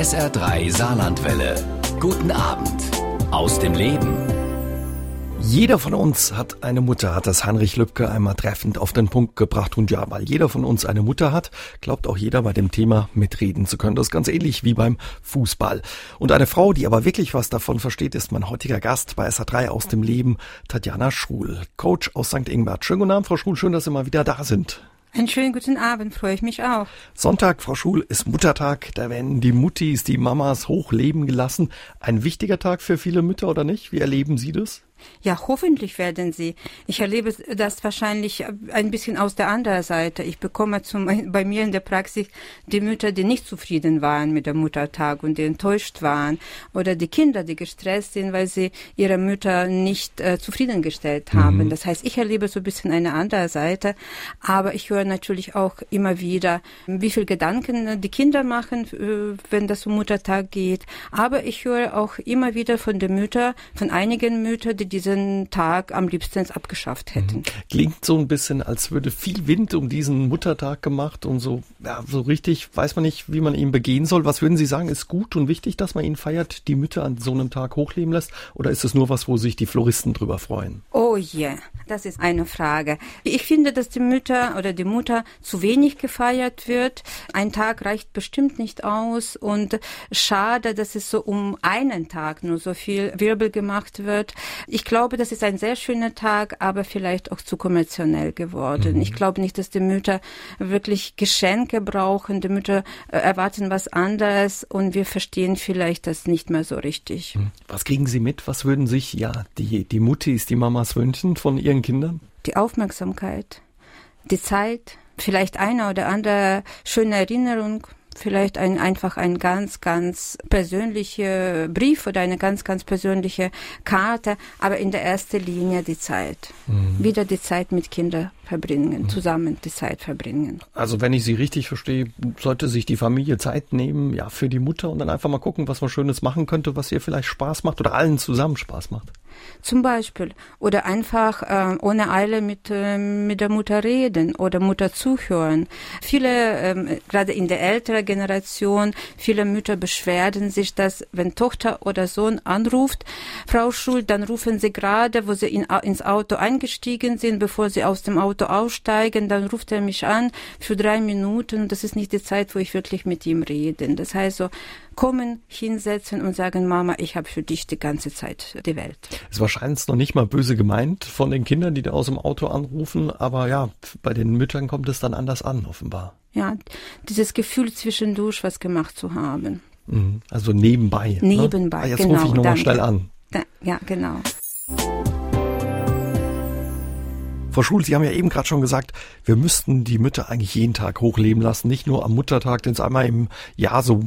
SR3 Saarlandwelle. Guten Abend aus dem Leben. Jeder von uns hat eine Mutter, hat das Heinrich Lübke einmal treffend auf den Punkt gebracht. Und ja, weil jeder von uns eine Mutter hat, glaubt auch jeder bei dem Thema mitreden zu können. Das ist ganz ähnlich wie beim Fußball. Und eine Frau, die aber wirklich was davon versteht, ist mein heutiger Gast bei SA3 aus dem Leben, Tatjana Schul, Coach aus St. Ingbert. Schönen guten Abend, Frau Schul, schön, dass Sie mal wieder da sind. Einen schönen guten Abend, freue ich mich auch. Sonntag, Frau Schul, ist Muttertag. Da werden die Muttis, die Mamas hochleben gelassen. Ein wichtiger Tag für viele Mütter oder nicht? Wie erleben Sie das? Ja, hoffentlich werden sie. Ich erlebe das wahrscheinlich ein bisschen aus der anderen Seite. Ich bekomme zum, bei mir in der Praxis die Mütter, die nicht zufrieden waren mit dem Muttertag und die enttäuscht waren. Oder die Kinder, die gestresst sind, weil sie ihre Mütter nicht äh, zufriedengestellt haben. Mhm. Das heißt, ich erlebe so ein bisschen eine andere Seite. Aber ich höre natürlich auch immer wieder, wie viel Gedanken die Kinder machen, äh, wenn das um Muttertag geht. Aber ich höre auch immer wieder von den Müttern, von einigen Müttern, die diesen Tag am liebsten abgeschafft hätten. Mhm. Klingt so ein bisschen, als würde viel Wind um diesen Muttertag gemacht und so, ja, so richtig weiß man nicht, wie man ihn begehen soll. Was würden Sie sagen, ist gut und wichtig, dass man ihn feiert, die Mütter an so einem Tag hochleben lässt? Oder ist es nur was, wo sich die Floristen drüber freuen? Oh yeah, das ist eine Frage. Ich finde, dass die Mütter oder die Mutter zu wenig gefeiert wird. Ein Tag reicht bestimmt nicht aus und schade, dass es so um einen Tag nur so viel Wirbel gemacht wird. Ich ich glaube, das ist ein sehr schöner Tag, aber vielleicht auch zu kommerziell geworden. Mhm. Ich glaube nicht, dass die Mütter wirklich Geschenke brauchen. Die Mütter äh, erwarten was anderes und wir verstehen vielleicht das nicht mehr so richtig. Mhm. Was kriegen Sie mit? Was würden sich ja die, die Muttis, die Mamas wünschen von ihren Kindern? Die Aufmerksamkeit, die Zeit, vielleicht eine oder andere schöne Erinnerung vielleicht ein, einfach ein ganz, ganz persönlicher Brief oder eine ganz, ganz persönliche Karte, aber in der ersten Linie die Zeit. Mhm. Wieder die Zeit mit Kindern verbringen, mhm. zusammen die Zeit verbringen. Also wenn ich Sie richtig verstehe, sollte sich die Familie Zeit nehmen, ja, für die Mutter und dann einfach mal gucken, was man Schönes machen könnte, was ihr vielleicht Spaß macht oder allen zusammen Spaß macht. Zum Beispiel. Oder einfach äh, ohne Eile mit, äh, mit der Mutter reden oder Mutter zuhören. Viele, ähm, gerade in der älteren Generation, viele Mütter beschwerden sich, dass wenn Tochter oder Sohn anruft, Frau Schul, dann rufen sie gerade, wo sie in, ins Auto eingestiegen sind, bevor sie aus dem Auto aussteigen, dann ruft er mich an für drei Minuten. Das ist nicht die Zeit, wo ich wirklich mit ihm rede. Das heißt so, kommen, hinsetzen und sagen, Mama, ich habe für dich die ganze Zeit die Welt. Es war wahrscheinlich noch nicht mal böse gemeint von den Kindern, die da aus dem Auto anrufen, aber ja, bei den Müttern kommt es dann anders an, offenbar. Ja, dieses Gefühl zwischendurch was gemacht zu haben. Mhm. Also nebenbei. Ne? Nebenbei, ne? ah, jetzt genau. rufe ich nochmal schnell an. Da, ja, genau. Frau Schul, Sie haben ja eben gerade schon gesagt, wir müssten die Mütter eigentlich jeden Tag hochleben lassen, nicht nur am Muttertag, den es einmal im Jahr so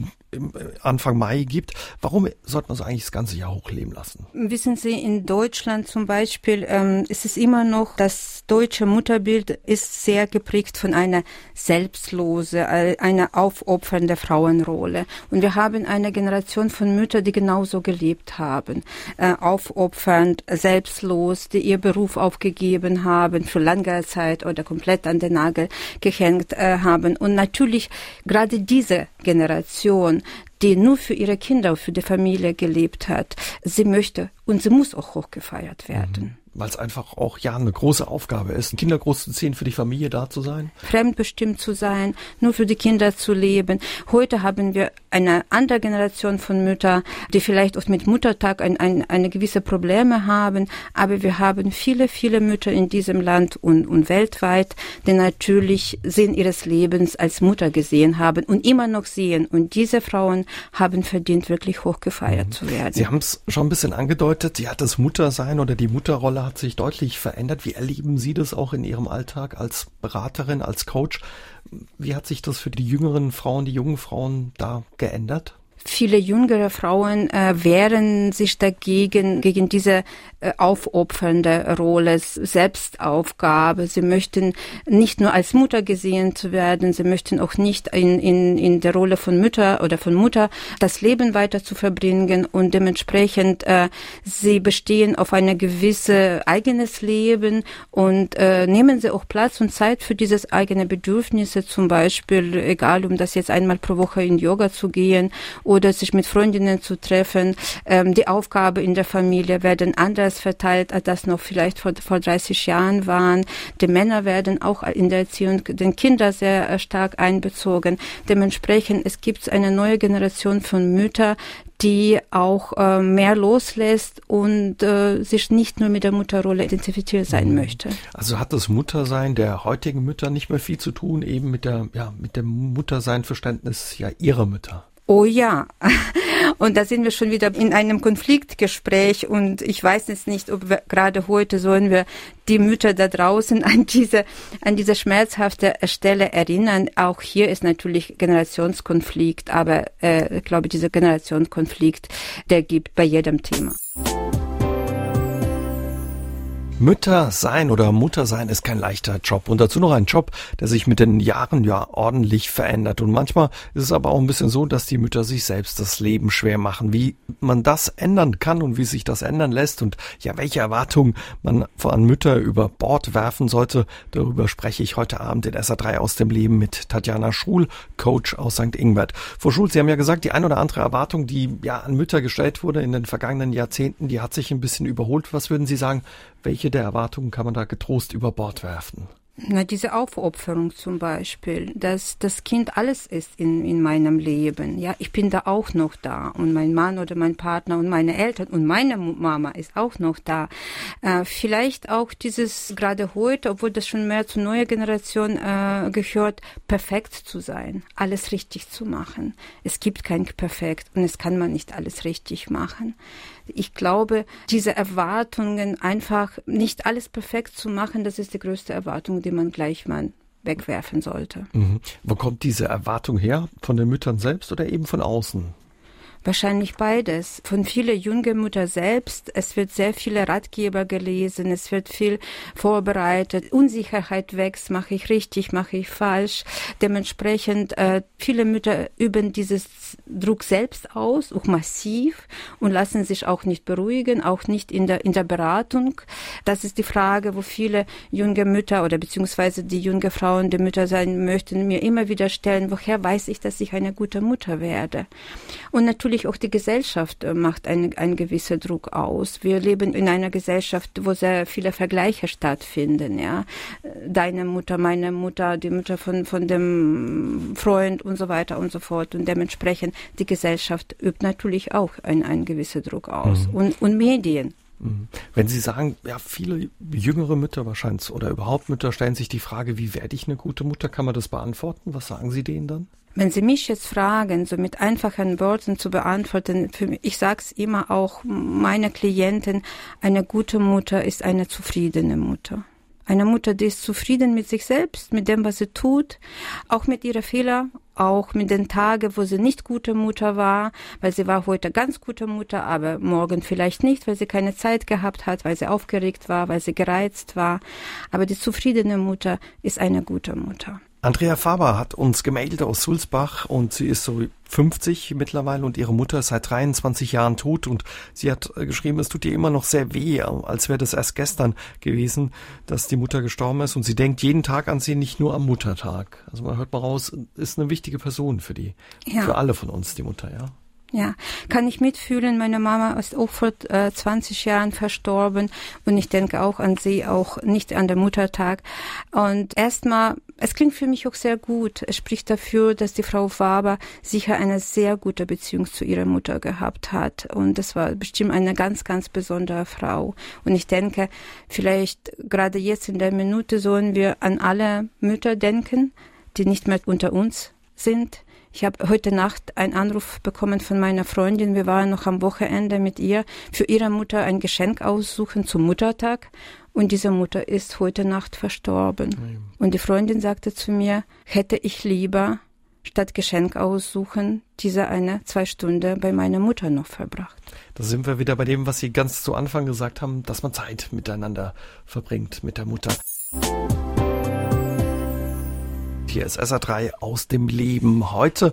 Anfang Mai gibt. Warum sollte man so eigentlich das ganze Jahr hochleben lassen? Wissen Sie, in Deutschland zum Beispiel ähm, ist es immer noch, das deutsche Mutterbild ist sehr geprägt von einer selbstlose, äh, einer aufopfernden Frauenrolle. Und wir haben eine Generation von Müttern, die genauso gelebt haben. Äh, aufopfernd, selbstlos, die ihr Beruf aufgegeben haben, für lange Zeit oder komplett an den Nagel gehängt äh, haben. Und natürlich gerade diese Generation die nur für ihre Kinder, für die Familie gelebt hat. Sie möchte und sie muss auch hochgefeiert werden. Mhm weil es einfach auch ja eine große Aufgabe ist, Kinder großzuziehen, für die Familie da zu sein? Fremdbestimmt zu sein, nur für die Kinder zu leben. Heute haben wir eine andere Generation von Müttern, die vielleicht auch mit Muttertag ein, ein, eine gewisse Probleme haben, aber wir haben viele, viele Mütter in diesem Land und, und weltweit, die natürlich Sinn ihres Lebens als Mutter gesehen haben und immer noch sehen. Und diese Frauen haben verdient, wirklich hochgefeiert mhm. zu werden. Sie haben es schon ein bisschen angedeutet, ja, das Muttersein oder die Mutterrolle hat sich deutlich verändert. Wie erleben Sie das auch in Ihrem Alltag als Beraterin, als Coach? Wie hat sich das für die jüngeren Frauen, die jungen Frauen da geändert? Viele jüngere Frauen äh, wehren sich dagegen, gegen diese äh, aufopfernde Rolle, Selbstaufgabe. Sie möchten nicht nur als Mutter gesehen zu werden, sie möchten auch nicht in, in, in der Rolle von Mütter oder von Mutter das Leben weiter zu verbringen und dementsprechend äh, sie bestehen auf eine gewisse eigenes Leben und äh, nehmen sie auch Platz und Zeit für dieses eigene Bedürfnisse, zum Beispiel, egal um das jetzt einmal pro Woche in Yoga zu gehen oder sich mit Freundinnen zu treffen. Ähm, die Aufgabe in der Familie werden anders verteilt, als das noch vielleicht vor, vor 30 Jahren waren. Die Männer werden auch in der Erziehung den Kinder sehr äh, stark einbezogen. Dementsprechend, es gibt eine neue Generation von Müttern, die auch äh, mehr loslässt und äh, sich nicht nur mit der Mutterrolle identifiziert sein mhm. möchte. Also hat das Muttersein der heutigen Mütter nicht mehr viel zu tun, eben mit der, ja, mit dem Muttersein-Verständnis ja ihrer Mütter? Oh ja. Und da sind wir schon wieder in einem Konfliktgespräch und ich weiß jetzt nicht, ob wir gerade heute sollen wir die Mütter da draußen an diese, an diese schmerzhafte Stelle erinnern. Auch hier ist natürlich Generationskonflikt, aber äh, ich glaube, dieser Generationskonflikt, der gibt bei jedem Thema. Mütter sein oder Mutter sein ist kein leichter Job und dazu noch ein Job, der sich mit den Jahren ja ordentlich verändert und manchmal ist es aber auch ein bisschen so, dass die Mütter sich selbst das Leben schwer machen. Wie man das ändern kann und wie sich das ändern lässt und ja, welche Erwartungen man an Mütter über Bord werfen sollte, darüber spreche ich heute Abend in SA3 aus dem Leben mit Tatjana Schul, Coach aus St. Ingbert. Frau Schul, Sie haben ja gesagt, die ein oder andere Erwartung, die ja an Mütter gestellt wurde in den vergangenen Jahrzehnten, die hat sich ein bisschen überholt. Was würden Sie sagen, welche der Erwartungen kann man da getrost über Bord werfen? Na, diese Aufopferung zum Beispiel, dass das Kind alles ist in, in meinem Leben. Ja, ich bin da auch noch da und mein Mann oder mein Partner und meine Eltern und meine Mama ist auch noch da. Äh, vielleicht auch dieses gerade heute, obwohl das schon mehr zur neuen Generation äh, gehört, perfekt zu sein, alles richtig zu machen. Es gibt kein Perfekt und es kann man nicht alles richtig machen. Ich glaube, diese Erwartungen einfach nicht alles perfekt zu machen, das ist die größte Erwartung, die man gleich mal wegwerfen sollte. Mhm. Wo kommt diese Erwartung her? Von den Müttern selbst oder eben von außen? Wahrscheinlich beides. Von vielen jungen Mütter selbst. Es wird sehr viele Ratgeber gelesen. Es wird viel vorbereitet. Unsicherheit wächst. Mache ich richtig? Mache ich falsch? Dementsprechend, äh, viele Mütter üben dieses Druck selbst aus, auch massiv und lassen sich auch nicht beruhigen, auch nicht in der, in der Beratung. Das ist die Frage, wo viele junge Mütter oder beziehungsweise die junge Frauen, die Mütter sein möchten, mir immer wieder stellen, woher weiß ich, dass ich eine gute Mutter werde? Und natürlich natürlich auch die Gesellschaft äh, macht einen, einen gewissen Druck aus. Wir leben in einer Gesellschaft, wo sehr viele Vergleiche stattfinden, ja. Deine Mutter, meine Mutter, die Mutter von, von dem Freund und so weiter und so fort. Und dementsprechend die Gesellschaft übt natürlich auch einen, einen gewissen Druck aus. Mhm. Und, und Medien. Mhm. Wenn Sie sagen, ja, viele jüngere Mütter wahrscheinlich oder überhaupt Mütter stellen sich die Frage, wie werde ich eine gute Mutter? Kann man das beantworten? Was sagen Sie denen dann? Wenn Sie mich jetzt fragen, so mit einfachen Worten zu beantworten, für ich sag's immer auch meine Klienten, eine gute Mutter ist eine zufriedene Mutter. Eine Mutter, die ist zufrieden mit sich selbst, mit dem, was sie tut, auch mit ihrer Fehler, auch mit den Tagen, wo sie nicht gute Mutter war, weil sie war heute ganz gute Mutter, aber morgen vielleicht nicht, weil sie keine Zeit gehabt hat, weil sie aufgeregt war, weil sie gereizt war. Aber die zufriedene Mutter ist eine gute Mutter. Andrea Faber hat uns gemeldet aus Sulzbach und sie ist so 50 mittlerweile und ihre Mutter ist seit 23 Jahren tot und sie hat äh, geschrieben, es tut ihr immer noch sehr weh, als wäre das erst gestern gewesen, dass die Mutter gestorben ist und sie denkt jeden Tag an sie, nicht nur am Muttertag. Also man hört mal raus, ist eine wichtige Person für die, ja. für alle von uns, die Mutter, ja. Ja, kann ich mitfühlen. Meine Mama ist auch vor äh, 20 Jahren verstorben und ich denke auch an sie, auch nicht an den Muttertag. Und erstmal, es klingt für mich auch sehr gut. Es spricht dafür, dass die Frau Faber sicher eine sehr gute Beziehung zu ihrer Mutter gehabt hat. Und das war bestimmt eine ganz, ganz besondere Frau. Und ich denke, vielleicht gerade jetzt in der Minute sollen wir an alle Mütter denken, die nicht mehr unter uns sind ich habe heute Nacht einen Anruf bekommen von meiner Freundin. Wir waren noch am Wochenende mit ihr für ihre Mutter ein Geschenk aussuchen zum Muttertag. Und diese Mutter ist heute Nacht verstorben. Mhm. Und die Freundin sagte zu mir, hätte ich lieber statt Geschenk aussuchen, diese eine, zwei Stunden bei meiner Mutter noch verbracht. Da sind wir wieder bei dem, was Sie ganz zu Anfang gesagt haben, dass man Zeit miteinander verbringt mit der Mutter. Hier ist SA3 aus dem Leben. Heute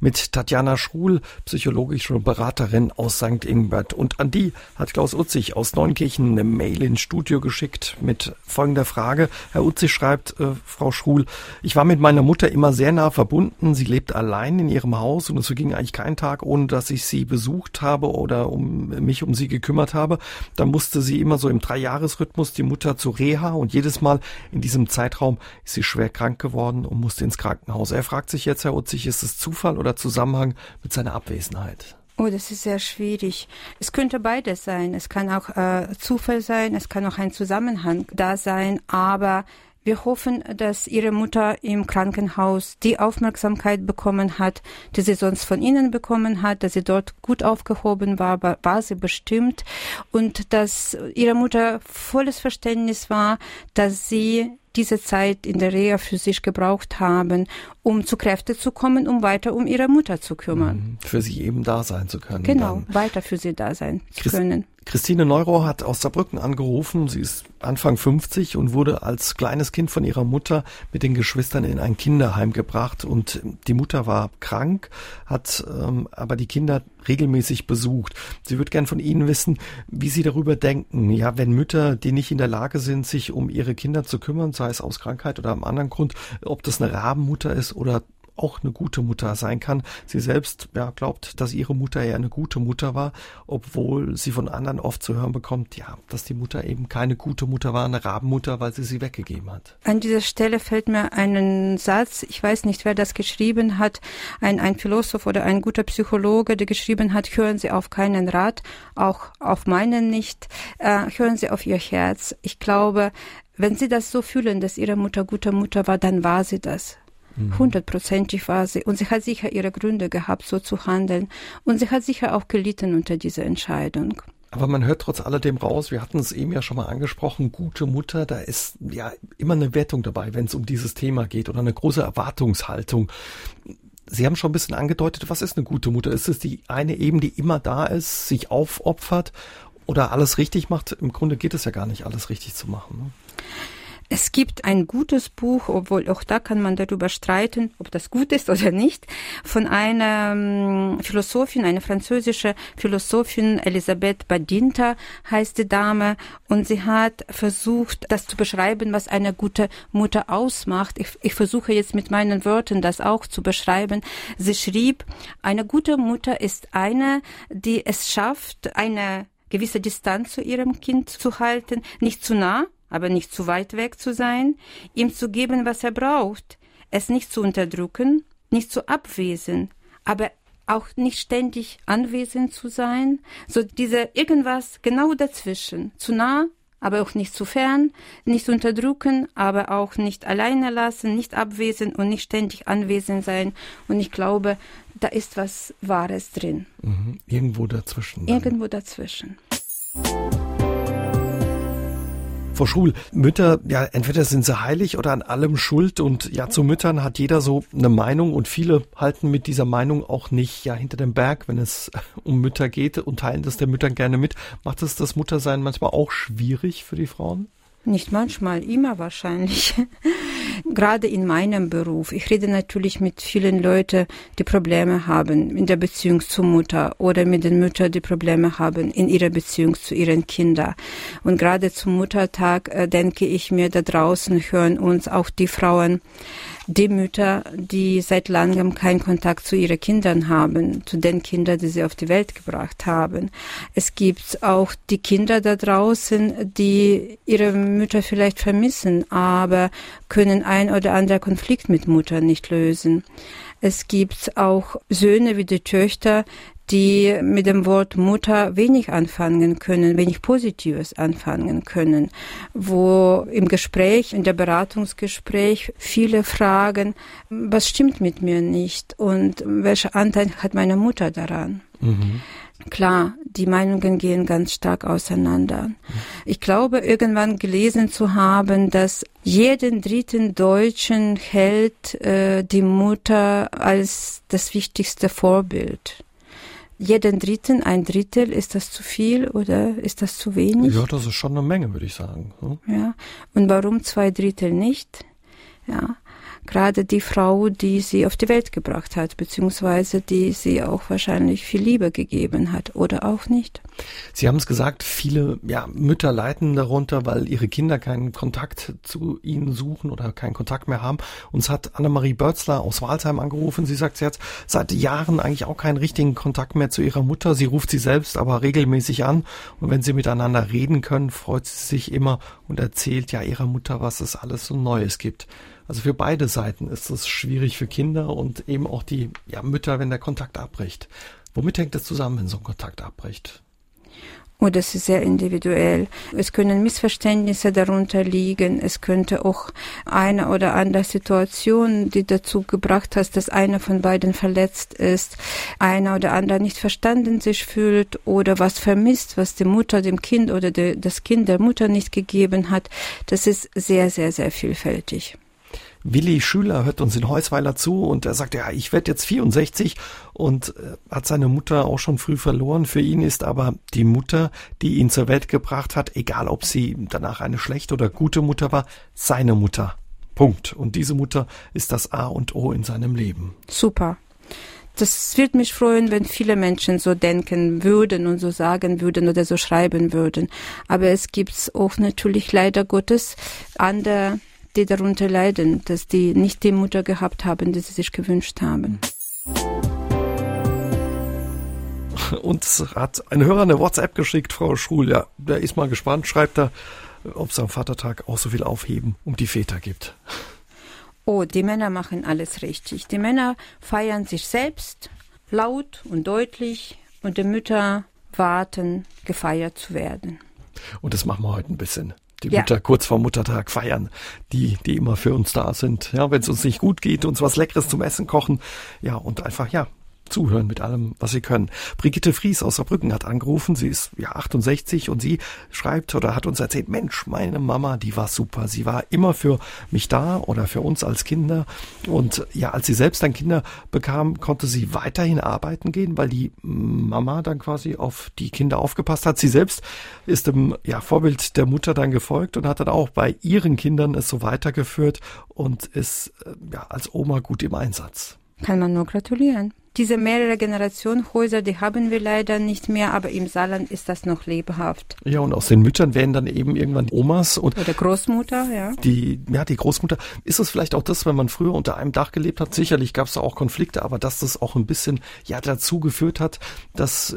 mit Tatjana Schruhl, psychologische Beraterin aus St. Ingbert. Und an die hat Klaus Utzig aus Neunkirchen eine Mail ins Studio geschickt mit folgender Frage. Herr Utzig schreibt, äh, Frau Schruhl, ich war mit meiner Mutter immer sehr nah verbunden. Sie lebt allein in ihrem Haus und es ging eigentlich kein Tag, ohne dass ich sie besucht habe oder um mich um sie gekümmert habe. Da musste sie immer so im Dreijahresrhythmus die Mutter zu Reha und jedes Mal in diesem Zeitraum ist sie schwer krank geworden und musste ins Krankenhaus. Er fragt sich jetzt, Herr Utzig, ist es Zufall oder Zusammenhang mit seiner Abwesenheit? Oh, das ist sehr schwierig. Es könnte beides sein. Es kann auch äh, Zufall sein, es kann auch ein Zusammenhang da sein, aber wir hoffen, dass Ihre Mutter im Krankenhaus die Aufmerksamkeit bekommen hat, die sie sonst von Ihnen bekommen hat, dass sie dort gut aufgehoben war, war sie bestimmt und dass Ihre Mutter volles Verständnis war, dass sie diese Zeit in der Reha für sich gebraucht haben, um zu Kräfte zu kommen, um weiter um ihre Mutter zu kümmern. Mhm. Für sie eben da sein zu können. Genau, weiter für sie da sein zu Christ können. Christine Neuro hat aus Saarbrücken angerufen. Sie ist Anfang 50 und wurde als kleines Kind von ihrer Mutter mit den Geschwistern in ein Kinderheim gebracht. Und die Mutter war krank, hat ähm, aber die Kinder regelmäßig besucht. Sie würde gern von Ihnen wissen, wie Sie darüber denken. Ja, wenn Mütter, die nicht in der Lage sind, sich um ihre Kinder zu kümmern, sei es aus Krankheit oder einem anderen Grund, ob das eine Rabenmutter ist oder auch eine gute Mutter sein kann. Sie selbst ja, glaubt, dass ihre Mutter ja eine gute Mutter war, obwohl sie von anderen oft zu hören bekommt, ja, dass die Mutter eben keine gute Mutter war, eine Rabenmutter, weil sie sie weggegeben hat. An dieser Stelle fällt mir ein Satz, ich weiß nicht, wer das geschrieben hat, ein, ein Philosoph oder ein guter Psychologe, der geschrieben hat, hören Sie auf keinen Rat, auch auf meinen nicht, äh, hören Sie auf Ihr Herz. Ich glaube, wenn Sie das so fühlen, dass Ihre Mutter gute Mutter war, dann war sie das. Mhm. Hundertprozentig war sie. Und sie hat sicher ihre Gründe gehabt, so zu handeln. Und sie hat sicher auch gelitten unter dieser Entscheidung. Aber man hört trotz alledem raus, wir hatten es eben ja schon mal angesprochen, gute Mutter, da ist ja immer eine Wertung dabei, wenn es um dieses Thema geht oder eine große Erwartungshaltung. Sie haben schon ein bisschen angedeutet, was ist eine gute Mutter? Ist es die eine eben, die immer da ist, sich aufopfert oder alles richtig macht? Im Grunde geht es ja gar nicht, alles richtig zu machen. Ne? Es gibt ein gutes Buch, obwohl auch da kann man darüber streiten, ob das gut ist oder nicht, von einer ähm, Philosophin, eine französische Philosophin, Elisabeth Badinter heißt die Dame, und sie hat versucht, das zu beschreiben, was eine gute Mutter ausmacht. Ich, ich versuche jetzt mit meinen Wörtern das auch zu beschreiben. Sie schrieb, eine gute Mutter ist eine, die es schafft, eine gewisse Distanz zu ihrem Kind zu halten, nicht zu nah, aber nicht zu weit weg zu sein, ihm zu geben, was er braucht, es nicht zu unterdrücken, nicht zu abwesen, aber auch nicht ständig anwesend zu sein, so diese irgendwas genau dazwischen, zu nah, aber auch nicht zu fern, nicht unterdrücken, aber auch nicht alleine lassen, nicht abwesend und nicht ständig anwesend sein. Und ich glaube, da ist was Wahres drin. Mhm. Irgendwo dazwischen. Dann. Irgendwo dazwischen. Frau Schul, Mütter, ja, entweder sind sie heilig oder an allem schuld und ja, zu Müttern hat jeder so eine Meinung und viele halten mit dieser Meinung auch nicht ja hinter dem Berg, wenn es um Mütter geht und teilen das der Müttern gerne mit. Macht es das Muttersein manchmal auch schwierig für die Frauen? Nicht manchmal, immer wahrscheinlich. Gerade in meinem Beruf. Ich rede natürlich mit vielen Leuten, die Probleme haben in der Beziehung zur Mutter oder mit den Müttern, die Probleme haben in ihrer Beziehung zu ihren Kindern. Und gerade zum Muttertag äh, denke ich mir, da draußen hören uns auch die Frauen, die Mütter, die seit langem keinen Kontakt zu ihren Kindern haben, zu den Kindern, die sie auf die Welt gebracht haben. Es gibt auch die Kinder da draußen, die ihre Mütter vielleicht vermissen, aber können ein oder andere Konflikt mit Mutter nicht lösen. Es gibt auch Söhne wie die Töchter, die mit dem Wort Mutter wenig anfangen können, wenig Positives anfangen können, wo im Gespräch, in der Beratungsgespräch viele fragen, was stimmt mit mir nicht und welcher Anteil hat meine Mutter daran? Mhm. Klar, die Meinungen gehen ganz stark auseinander. Ich glaube, irgendwann gelesen zu haben, dass jeden dritten Deutschen hält äh, die Mutter als das wichtigste Vorbild jeden Dritten, ein Drittel, ist das zu viel oder ist das zu wenig? Ja, das ist schon eine Menge, würde ich sagen. Ja. Und warum zwei Drittel nicht? Ja. Gerade die Frau, die sie auf die Welt gebracht hat, beziehungsweise die sie auch wahrscheinlich viel Liebe gegeben hat oder auch nicht. Sie haben es gesagt, viele ja, Mütter leiden darunter, weil ihre Kinder keinen Kontakt zu ihnen suchen oder keinen Kontakt mehr haben. Uns hat Annemarie Börzler aus Walsheim angerufen. Sie sagt, sie hat seit Jahren eigentlich auch keinen richtigen Kontakt mehr zu ihrer Mutter. Sie ruft sie selbst aber regelmäßig an und wenn sie miteinander reden können, freut sie sich immer und erzählt ja ihrer Mutter, was es alles so Neues gibt. Also für beide Seiten ist es schwierig für Kinder und eben auch die ja, Mütter, wenn der Kontakt abbricht. Womit hängt es zusammen, wenn so ein Kontakt abbricht? Oh, das ist sehr individuell. Es können Missverständnisse darunter liegen. Es könnte auch eine oder andere Situation, die dazu gebracht hat, dass einer von beiden verletzt ist, einer oder andere nicht verstanden sich fühlt oder was vermisst, was die Mutter dem Kind oder de, das Kind der Mutter nicht gegeben hat. Das ist sehr, sehr, sehr vielfältig. Willi Schüler hört uns in Heusweiler zu und er sagt, ja, ich werde jetzt 64 und äh, hat seine Mutter auch schon früh verloren. Für ihn ist aber die Mutter, die ihn zur Welt gebracht hat, egal ob sie danach eine schlechte oder gute Mutter war, seine Mutter. Punkt. Und diese Mutter ist das A und O in seinem Leben. Super. Das wird mich freuen, wenn viele Menschen so denken würden und so sagen würden oder so schreiben würden. Aber es gibt auch natürlich leider Gottes andere die darunter leiden, dass die nicht die Mutter gehabt haben, die sie sich gewünscht haben. Uns hat ein Hörer eine WhatsApp geschickt, Frau Schul. Ja, der ist mal gespannt, schreibt er, ob es am Vatertag auch so viel Aufheben um die Väter gibt. Oh, die Männer machen alles richtig. Die Männer feiern sich selbst laut und deutlich und die Mütter warten, gefeiert zu werden. Und das machen wir heute ein bisschen die ja. Mutter kurz vor Muttertag feiern, die, die immer für uns da sind. Ja, wenn es uns nicht gut geht, uns was Leckeres zum Essen kochen, ja, und einfach, ja, zuhören mit allem, was sie können. Brigitte Fries aus Saarbrücken hat angerufen. Sie ist ja 68 und sie schreibt oder hat uns erzählt, Mensch, meine Mama, die war super. Sie war immer für mich da oder für uns als Kinder. Und ja, als sie selbst dann Kinder bekam, konnte sie weiterhin arbeiten gehen, weil die Mama dann quasi auf die Kinder aufgepasst hat. Sie selbst ist dem ja, Vorbild der Mutter dann gefolgt und hat dann auch bei ihren Kindern es so weitergeführt und ist äh, ja als Oma gut im Einsatz. Kann man nur gratulieren. Diese mehrere Generationen Häuser, die haben wir leider nicht mehr, aber im Saarland ist das noch lebhaft. Ja, und aus den Müttern werden dann eben irgendwann Omas und oder Großmutter, ja. Die, ja, die Großmutter. Ist es vielleicht auch das, wenn man früher unter einem Dach gelebt hat? Sicherlich gab es da auch Konflikte, aber dass das auch ein bisschen ja dazu geführt hat, dass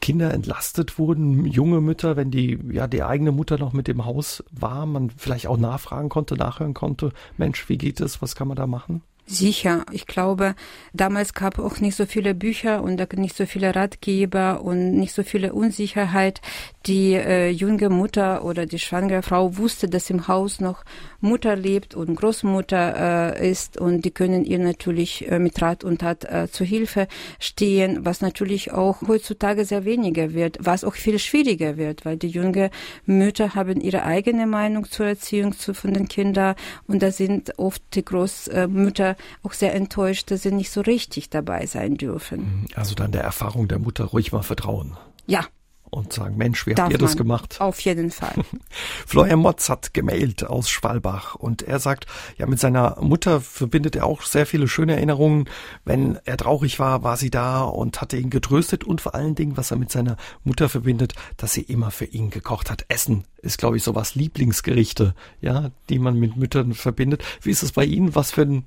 Kinder entlastet wurden, junge Mütter, wenn die, ja, die eigene Mutter noch mit im Haus war, man vielleicht auch nachfragen konnte, nachhören konnte, Mensch, wie geht es, was kann man da machen? Sicher. Ich glaube, damals gab auch nicht so viele Bücher und nicht so viele Ratgeber und nicht so viele Unsicherheit. Die äh, junge Mutter oder die schwangere Frau wusste, dass im Haus noch Mutter lebt und Großmutter äh, ist und die können ihr natürlich äh, mit Rat und Tat äh, zu Hilfe stehen, was natürlich auch heutzutage sehr weniger wird, was auch viel schwieriger wird, weil die junge Mütter haben ihre eigene Meinung zur Erziehung zu, von den Kindern und da sind oft die Großmütter auch sehr enttäuscht, dass sie nicht so richtig dabei sein dürfen. Also dann der Erfahrung der Mutter ruhig mal vertrauen. Ja, und sagen, Mensch, wie Darf habt ihr das gemacht? Auf jeden Fall. Florian Motz hat gemailt aus Schwalbach und er sagt, ja, mit seiner Mutter verbindet er auch sehr viele schöne Erinnerungen. Wenn er traurig war, war sie da und hatte ihn getröstet und vor allen Dingen, was er mit seiner Mutter verbindet, dass sie immer für ihn gekocht hat. Essen ist, glaube ich, sowas Lieblingsgerichte, ja, die man mit Müttern verbindet. Wie ist es bei Ihnen? Was für ein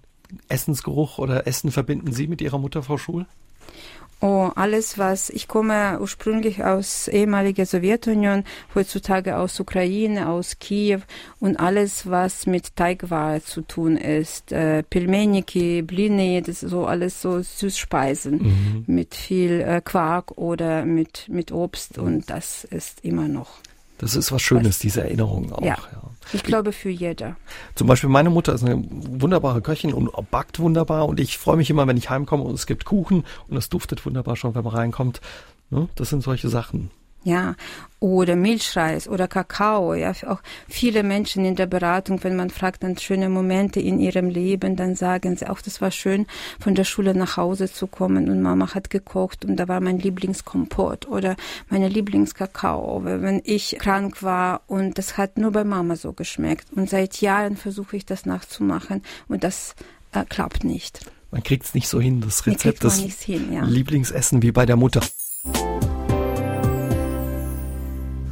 Essensgeruch oder Essen verbinden Sie mit Ihrer Mutter, Frau Schul? Oh, alles, was ich komme ursprünglich aus ehemaliger Sowjetunion, heutzutage aus Ukraine, aus Kiew und alles, was mit Teigware zu tun ist, äh, Pilmeniki, Blini, das ist so alles so Süßspeisen mhm. mit viel äh, Quark oder mit mit Obst und das ist immer noch das ist was Schönes, diese Erinnerung auch. Ja, ja. Ich glaube für jeder. Zum Beispiel meine Mutter ist eine wunderbare Köchin und backt wunderbar und ich freue mich immer, wenn ich heimkomme und es gibt Kuchen und es duftet wunderbar schon, wenn man reinkommt. Ne? Das sind solche Sachen. Ja, oder Milchreis oder Kakao. Ja, auch viele Menschen in der Beratung, wenn man fragt dann schöne Momente in ihrem Leben, dann sagen sie auch, das war schön, von der Schule nach Hause zu kommen und Mama hat gekocht und da war mein Lieblingskompott oder meine Lieblingskakao, wenn ich krank war und das hat nur bei Mama so geschmeckt. Und seit Jahren versuche ich das nachzumachen und das äh, klappt nicht. Man kriegt es nicht so hin, das Rezept des hin, ja. Lieblingsessen wie bei der Mutter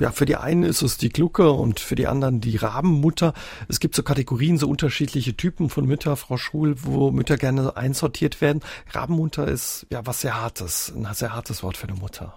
ja, für die einen ist es die Glucke und für die anderen die Rabenmutter. Es gibt so Kategorien, so unterschiedliche Typen von Mütter, Frau Schul, wo Mütter gerne einsortiert werden. Rabenmutter ist ja was sehr hartes, ein sehr hartes Wort für eine Mutter.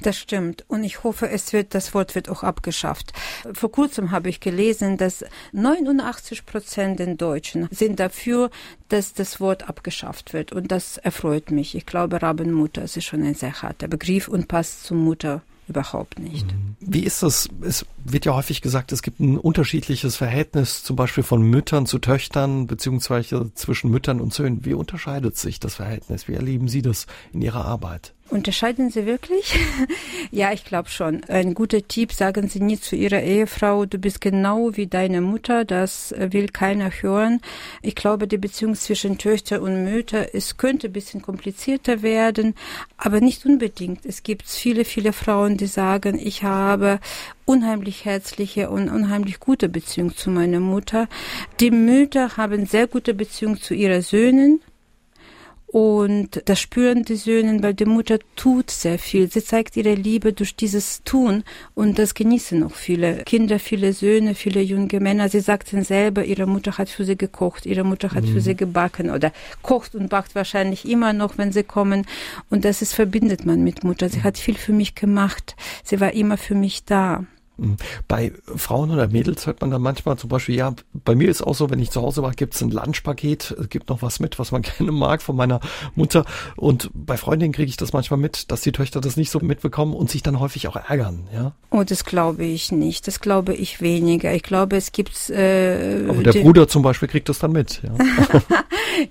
Das stimmt. Und ich hoffe, es wird, das Wort wird auch abgeschafft. Vor kurzem habe ich gelesen, dass 89 Prozent der Deutschen sind dafür, dass das Wort abgeschafft wird. Und das erfreut mich. Ich glaube, Rabenmutter ist schon ein sehr harter Begriff und passt zur Mutter überhaupt nicht. Mhm. Wie ist das? Es wird ja häufig gesagt, es gibt ein unterschiedliches Verhältnis zum Beispiel von Müttern zu Töchtern beziehungsweise zwischen Müttern und Söhnen. Wie unterscheidet sich das Verhältnis? Wie erleben Sie das in Ihrer Arbeit? Unterscheiden Sie wirklich? ja, ich glaube schon. Ein guter Tipp, sagen Sie nie zu Ihrer Ehefrau, du bist genau wie deine Mutter, das will keiner hören. Ich glaube, die Beziehung zwischen Töchter und Mütter, es könnte ein bisschen komplizierter werden, aber nicht unbedingt. Es gibt viele, viele Frauen, die sagen, ich habe unheimlich herzliche und unheimlich gute Beziehung zu meiner Mutter. Die Mütter haben sehr gute Beziehung zu ihren Söhnen und das spüren die Söhne, weil die Mutter tut sehr viel. Sie zeigt ihre Liebe durch dieses Tun und das genießen auch viele Kinder, viele Söhne, viele junge Männer. Sie sagten selber, ihre Mutter hat für sie gekocht, ihre Mutter hat mhm. für sie gebacken oder kocht und backt wahrscheinlich immer noch, wenn sie kommen. Und das ist verbindet man mit Mutter. Sie hat viel für mich gemacht. Sie war immer für mich da. Bei Frauen oder Mädels hört man dann manchmal zum Beispiel, ja, bei mir ist auch so, wenn ich zu Hause war, gibt es ein Lunchpaket, es gibt noch was mit, was man gerne mag von meiner Mutter. Und bei Freundinnen kriege ich das manchmal mit, dass die Töchter das nicht so mitbekommen und sich dann häufig auch ärgern, ja. Oh, das glaube ich nicht. Das glaube ich weniger. Ich glaube, es gibt. Äh, Aber der Bruder zum Beispiel kriegt das dann mit, ja.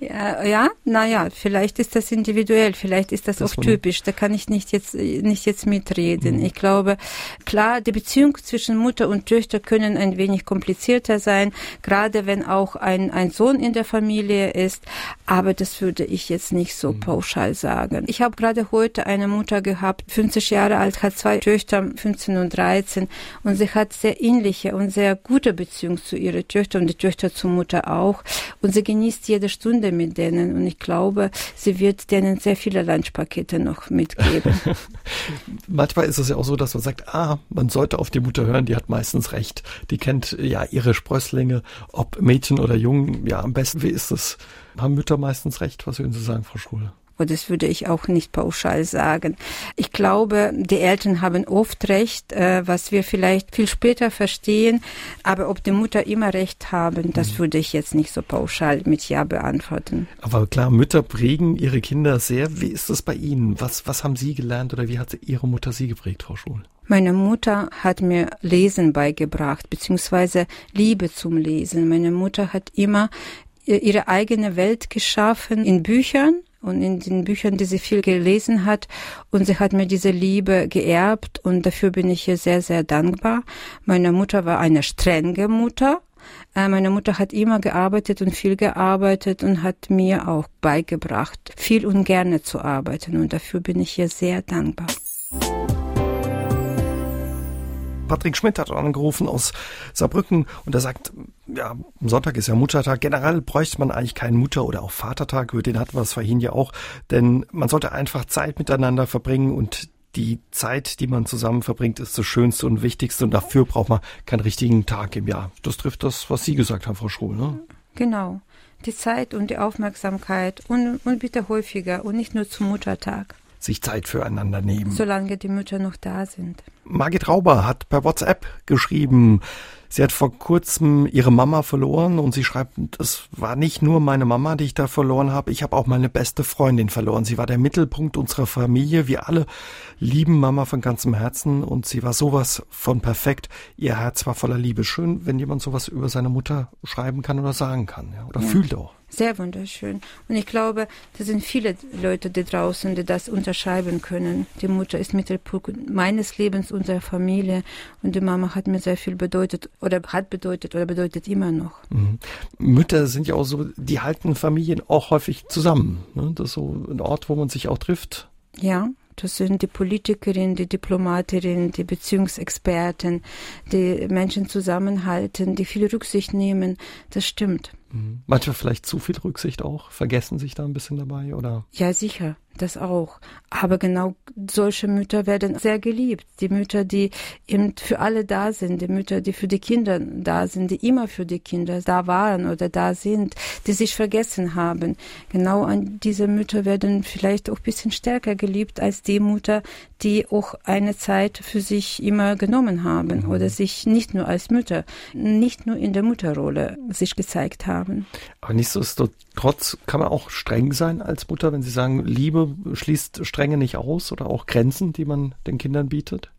ja, ja, naja, vielleicht ist das individuell, vielleicht ist das, das auch typisch. Da kann ich nicht jetzt nicht jetzt mitreden. Mhm. Ich glaube, klar, die Beziehung zwischen Mutter und Töchter können ein wenig komplizierter sein, gerade wenn auch ein, ein Sohn in der Familie ist. Aber das würde ich jetzt nicht so mhm. pauschal sagen. Ich habe gerade heute eine Mutter gehabt, 50 Jahre alt, hat zwei Töchter, 15 und 13. Und sie hat sehr ähnliche und sehr gute Beziehung zu ihrer Töchter und die Töchter zur Mutter auch. Und sie genießt jede Stunde mit denen. Und ich glaube, sie wird denen sehr viele Lunchpakete noch mitgeben. Manchmal ist es ja auch so, dass man sagt, ah, man sollte auf die Mutter hören, die hat meistens recht. Die kennt ja ihre Sprösslinge, ob Mädchen oder Jungen. Ja, am besten, wie ist es? Haben Mütter meistens recht? Was würden Sie sagen, Frau Schule? Und das würde ich auch nicht pauschal sagen. Ich glaube, die Eltern haben oft recht, äh, was wir vielleicht viel später verstehen. Aber ob die Mutter immer recht haben, das mhm. würde ich jetzt nicht so pauschal mit Ja beantworten. Aber klar, Mütter prägen ihre Kinder sehr. Wie ist das bei Ihnen? Was, was haben Sie gelernt oder wie hat Ihre Mutter Sie geprägt, Frau Schul? Meine Mutter hat mir Lesen beigebracht, beziehungsweise Liebe zum Lesen. Meine Mutter hat immer ihre eigene Welt geschaffen in Büchern und in den Büchern, die sie viel gelesen hat. Und sie hat mir diese Liebe geerbt und dafür bin ich ihr sehr, sehr dankbar. Meine Mutter war eine strenge Mutter. Äh, meine Mutter hat immer gearbeitet und viel gearbeitet und hat mir auch beigebracht, viel und gerne zu arbeiten. Und dafür bin ich ihr sehr dankbar. Patrick Schmidt hat angerufen aus Saarbrücken und er sagt, ja, Sonntag ist ja Muttertag. Generell bräuchte man eigentlich keinen Mutter- oder auch Vatertag, über den hatten wir es vorhin ja auch, denn man sollte einfach Zeit miteinander verbringen und die Zeit, die man zusammen verbringt, ist das Schönste und Wichtigste und dafür braucht man keinen richtigen Tag im Jahr. Das trifft das, was Sie gesagt haben, Frau Schrohl, ne? Genau. Die Zeit und die Aufmerksamkeit und, und bitte häufiger und nicht nur zum Muttertag sich Zeit füreinander nehmen. Solange die Mütter noch da sind. Margit Rauber hat per WhatsApp geschrieben, Sie hat vor kurzem ihre Mama verloren und sie schreibt, es war nicht nur meine Mama, die ich da verloren habe, ich habe auch meine beste Freundin verloren. Sie war der Mittelpunkt unserer Familie. Wir alle lieben Mama von ganzem Herzen und sie war sowas von perfekt. Ihr Herz war voller Liebe. Schön, wenn jemand sowas über seine Mutter schreiben kann oder sagen kann ja, oder ja. fühlt auch. Sehr wunderschön. Und ich glaube, da sind viele Leute da draußen, die das unterschreiben können. Die Mutter ist Mittelpunkt meines Lebens unserer Familie und die Mama hat mir sehr viel bedeutet oder hat bedeutet oder bedeutet immer noch. Mhm. Mütter sind ja auch so, die halten Familien auch häufig zusammen. Ne? Das ist so ein Ort, wo man sich auch trifft. Ja, das sind die Politikerinnen, die Diplomatinnen, die Beziehungsexperten, die Menschen zusammenhalten, die viel Rücksicht nehmen. Das stimmt. Manchmal vielleicht zu viel Rücksicht auch, vergessen sich da ein bisschen dabei, oder? Ja, sicher das auch. Aber genau solche Mütter werden sehr geliebt. Die Mütter, die eben für alle da sind, die Mütter, die für die Kinder da sind, die immer für die Kinder da waren oder da sind, die sich vergessen haben. Genau an diese Mütter werden vielleicht auch ein bisschen stärker geliebt als die Mütter, die auch eine Zeit für sich immer genommen haben mhm. oder sich nicht nur als Mütter, nicht nur in der Mutterrolle sich gezeigt haben. Aber nichtsdestotrotz kann man auch streng sein als Mutter, wenn Sie sagen, Liebe schließt Strenge nicht aus oder auch Grenzen, die man den Kindern bietet?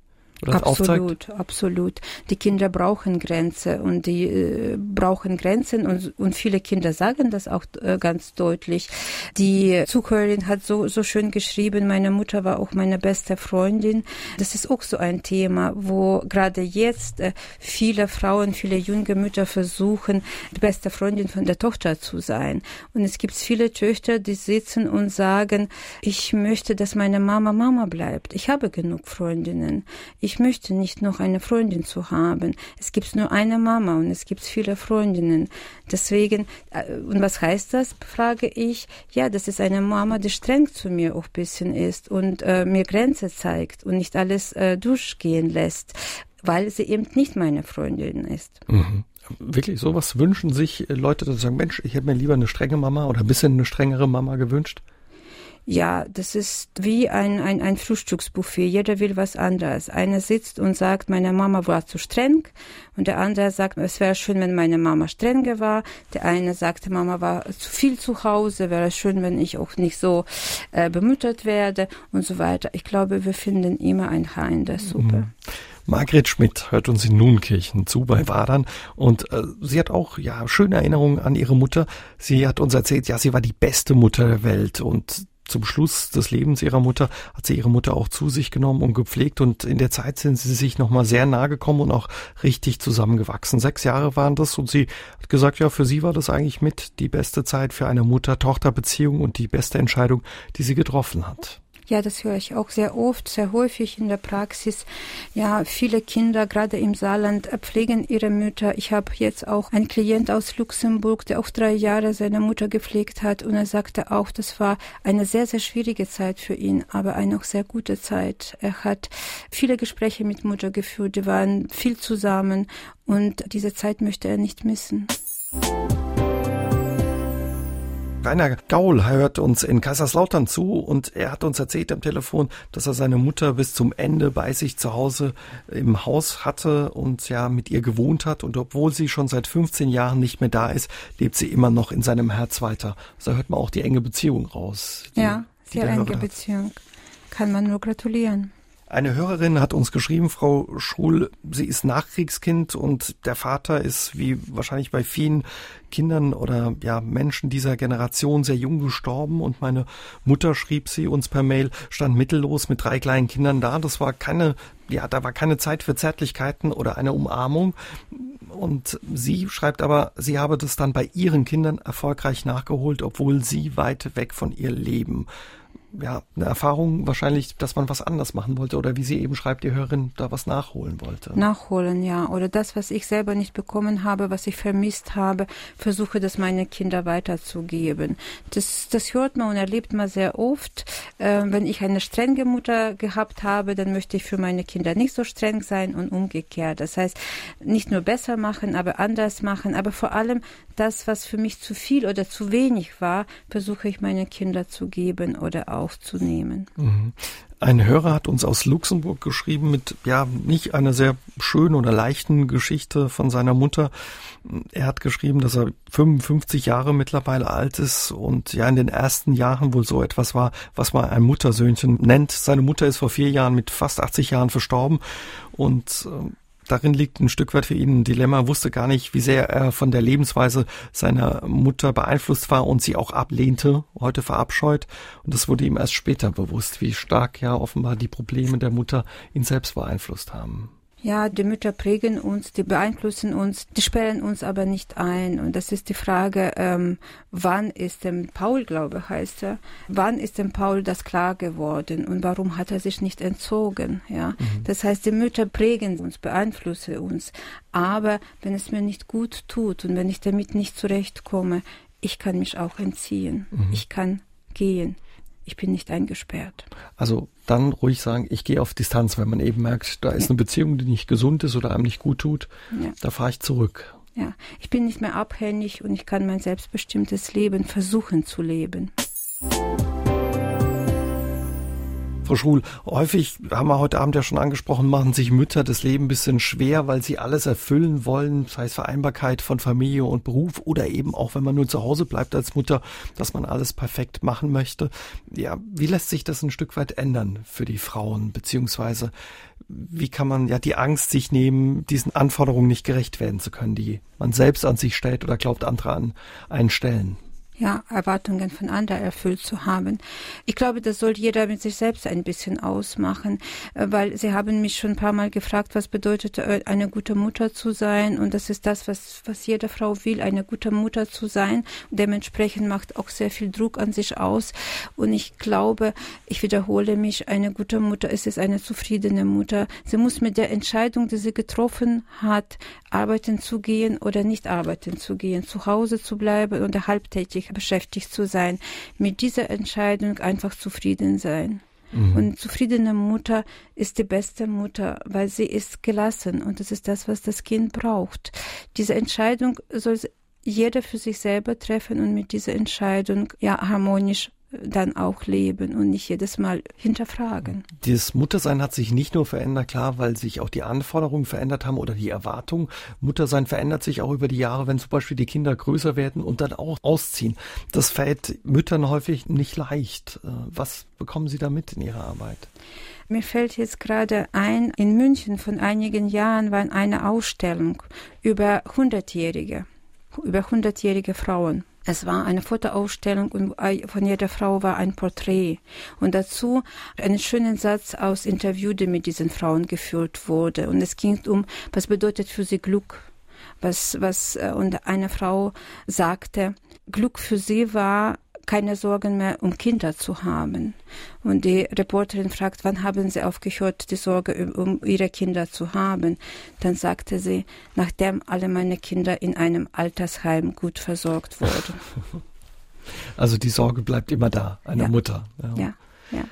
Oder absolut, absolut. Die Kinder brauchen Grenzen und die äh, brauchen Grenzen und, und viele Kinder sagen das auch äh, ganz deutlich. Die Zuhörerin hat so, so schön geschrieben, meine Mutter war auch meine beste Freundin. Das ist auch so ein Thema, wo gerade jetzt äh, viele Frauen, viele junge Mütter versuchen, die beste Freundin von der Tochter zu sein. Und es gibt viele Töchter, die sitzen und sagen, ich möchte, dass meine Mama Mama bleibt. Ich habe genug Freundinnen. Ich ich möchte nicht noch eine Freundin zu haben. Es gibt nur eine Mama und es gibt viele Freundinnen. Deswegen, äh, und was heißt das, frage ich. Ja, das ist eine Mama, die streng zu mir auch ein bisschen ist und äh, mir Grenze zeigt und nicht alles äh, durchgehen lässt, weil sie eben nicht meine Freundin ist. Mhm wirklich sowas wünschen sich Leute, dass sie sagen, Mensch, ich hätte mir lieber eine strenge Mama oder ein bisschen eine strengere Mama gewünscht? Ja, das ist wie ein, ein, ein Frühstücksbuffet. Jeder will was anderes. Einer sitzt und sagt, meine Mama war zu streng. Und der andere sagt, es wäre schön, wenn meine Mama strenger war. Der eine sagte, Mama war zu viel zu Hause. Wäre schön, wenn ich auch nicht so äh, bemüttert werde und so weiter. Ich glaube, wir finden immer ein Haar in der Suppe. Mhm. Margret Schmidt hört uns in Nunkirchen zu bei Wadern und äh, sie hat auch ja schöne Erinnerungen an ihre Mutter. Sie hat uns erzählt, ja, sie war die beste Mutter der Welt und zum Schluss des Lebens ihrer Mutter hat sie ihre Mutter auch zu sich genommen und gepflegt und in der Zeit sind sie sich nochmal sehr nahe gekommen und auch richtig zusammengewachsen. Sechs Jahre waren das und sie hat gesagt, ja, für sie war das eigentlich mit die beste Zeit für eine Mutter-Tochter-Beziehung und die beste Entscheidung, die sie getroffen hat. Ja, das höre ich auch sehr oft, sehr häufig in der Praxis. Ja, viele Kinder, gerade im Saarland, pflegen ihre Mütter. Ich habe jetzt auch einen Klient aus Luxemburg, der auch drei Jahre seine Mutter gepflegt hat und er sagte auch, das war eine sehr, sehr schwierige Zeit für ihn, aber eine auch sehr gute Zeit. Er hat viele Gespräche mit Mutter geführt, die waren viel zusammen und diese Zeit möchte er nicht missen. Rainer Gaul hört uns in Kaiserslautern zu und er hat uns erzählt am Telefon, dass er seine Mutter bis zum Ende bei sich zu Hause im Haus hatte und ja mit ihr gewohnt hat und obwohl sie schon seit 15 Jahren nicht mehr da ist, lebt sie immer noch in seinem Herz weiter. Da hört man auch die enge Beziehung raus. Die, ja, sehr enge Beziehung. Kann man nur gratulieren. Eine Hörerin hat uns geschrieben, Frau Schul, sie ist Nachkriegskind und der Vater ist, wie wahrscheinlich bei vielen Kindern oder ja Menschen dieser Generation sehr jung gestorben und meine Mutter schrieb sie uns per Mail, stand mittellos mit drei kleinen Kindern da. Das war keine, ja, da war keine Zeit für Zärtlichkeiten oder eine Umarmung. Und sie schreibt aber, sie habe das dann bei ihren Kindern erfolgreich nachgeholt, obwohl sie weit weg von ihr leben ja, eine Erfahrung wahrscheinlich, dass man was anders machen wollte oder wie sie eben schreibt, die Hörerin da was nachholen wollte. Nachholen, ja. Oder das, was ich selber nicht bekommen habe, was ich vermisst habe, versuche das meine Kinder weiterzugeben. Das, das hört man und erlebt man sehr oft. Äh, wenn ich eine strenge Mutter gehabt habe, dann möchte ich für meine Kinder nicht so streng sein und umgekehrt. Das heißt, nicht nur besser machen, aber anders machen, aber vor allem das, was für mich zu viel oder zu wenig war, versuche ich meine Kinder zu geben oder auch aufzunehmen. Mhm. Ein Hörer hat uns aus Luxemburg geschrieben mit, ja, nicht einer sehr schönen oder leichten Geschichte von seiner Mutter. Er hat geschrieben, dass er 55 Jahre mittlerweile alt ist und ja in den ersten Jahren wohl so etwas war, was man ein Muttersöhnchen nennt. Seine Mutter ist vor vier Jahren mit fast 80 Jahren verstorben und äh, darin liegt ein Stück weit für ihn ein Dilemma, wusste gar nicht, wie sehr er von der Lebensweise seiner Mutter beeinflusst war und sie auch ablehnte, heute verabscheut. Und das wurde ihm erst später bewusst, wie stark ja offenbar die Probleme der Mutter ihn selbst beeinflusst haben. Ja, die Mütter prägen uns, die beeinflussen uns, die sperren uns aber nicht ein. Und das ist die Frage, ähm, wann ist dem Paul, glaube heißt er, wann ist dem Paul das klar geworden und warum hat er sich nicht entzogen? Ja, mhm. das heißt, die Mütter prägen uns, beeinflussen uns. Aber wenn es mir nicht gut tut und wenn ich damit nicht zurechtkomme, ich kann mich auch entziehen. Mhm. Ich kann gehen ich bin nicht eingesperrt. Also dann ruhig sagen, ich gehe auf Distanz, wenn man eben merkt, da ist eine Beziehung, die nicht gesund ist oder einem nicht gut tut, ja. da fahre ich zurück. Ja, ich bin nicht mehr abhängig und ich kann mein selbstbestimmtes Leben versuchen zu leben. Frau Schul, häufig haben wir heute Abend ja schon angesprochen, machen sich Mütter das Leben ein bisschen schwer, weil sie alles erfüllen wollen, sei es Vereinbarkeit von Familie und Beruf oder eben auch, wenn man nur zu Hause bleibt als Mutter, dass man alles perfekt machen möchte. Ja, wie lässt sich das ein Stück weit ändern für die Frauen, beziehungsweise wie kann man ja die Angst sich nehmen, diesen Anforderungen nicht gerecht werden zu können, die man selbst an sich stellt oder glaubt, andere an einen stellen? Ja, Erwartungen von anderen erfüllt zu haben. Ich glaube, das soll jeder mit sich selbst ein bisschen ausmachen, äh, weil sie haben mich schon ein paar Mal gefragt, was bedeutet äh, eine gute Mutter zu sein und das ist das, was, was jede Frau will, eine gute Mutter zu sein. Dementsprechend macht auch sehr viel Druck an sich aus und ich glaube, ich wiederhole mich, eine gute Mutter ist es eine zufriedene Mutter. Sie muss mit der Entscheidung, die sie getroffen hat, arbeiten zu gehen oder nicht arbeiten zu gehen, zu Hause zu bleiben oder halbtätig beschäftigt zu sein, mit dieser Entscheidung einfach zufrieden sein. Mhm. Und zufriedene Mutter ist die beste Mutter, weil sie ist gelassen und das ist das, was das Kind braucht. Diese Entscheidung soll jeder für sich selber treffen und mit dieser Entscheidung ja harmonisch dann auch leben und nicht jedes Mal hinterfragen. Das Muttersein hat sich nicht nur verändert, klar, weil sich auch die Anforderungen verändert haben oder die Erwartungen. Muttersein verändert sich auch über die Jahre, wenn zum Beispiel die Kinder größer werden und dann auch ausziehen. Das fällt Müttern häufig nicht leicht. Äh, was bekommen Sie da mit in Ihrer Arbeit? Mir fällt jetzt gerade ein, in München von einigen Jahren war eine Ausstellung über Hundertjährige, über hundertjährige Frauen. Es war eine Fotoausstellung und von jeder Frau war ein Porträt. Und dazu einen schönen Satz aus Interview, der mit diesen Frauen geführt wurde. Und es ging um, was bedeutet für sie Glück? Was, was, äh, und eine Frau sagte, Glück für sie war, keine Sorgen mehr um Kinder zu haben. Und die Reporterin fragt, wann haben Sie aufgehört, die Sorge um Ihre Kinder zu haben? Dann sagte sie, nachdem alle meine Kinder in einem Altersheim gut versorgt wurden. Also die Sorge bleibt immer da, einer ja. Mutter. Ja. ja, ja.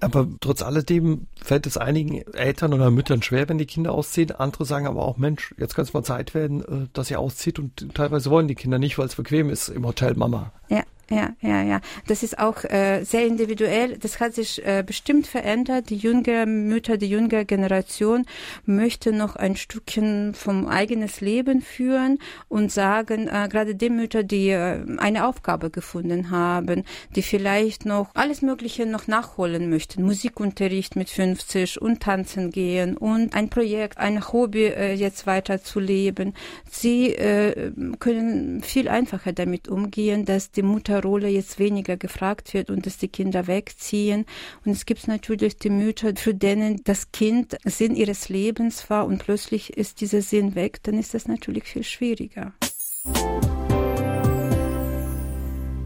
Aber trotz alledem fällt es einigen Eltern oder Müttern schwer, wenn die Kinder ausziehen. Andere sagen aber auch, Mensch, jetzt kann es mal Zeit werden, äh, dass ihr auszieht. Und teilweise wollen die Kinder nicht, weil es bequem ist im Hotel Mama. Ja, ja, ja, ja. Das ist auch äh, sehr individuell. Das hat sich äh, bestimmt verändert. Die jüngere Mütter, die jüngere Generation möchte noch ein Stückchen vom eigenes Leben führen und sagen, äh, gerade die Mütter, die äh, eine Aufgabe gefunden haben, die vielleicht noch alles Mögliche noch nachholen möchten, Musikunterricht mit 50 und tanzen gehen und ein Projekt, ein Hobby äh, jetzt weiter zu leben. Sie äh, können viel einfacher damit umgehen, dass die Mutter Rolle jetzt weniger gefragt wird und dass die Kinder wegziehen. Und es gibt natürlich die Mütter, für denen das Kind Sinn ihres Lebens war und plötzlich ist dieser Sinn weg, dann ist das natürlich viel schwieriger.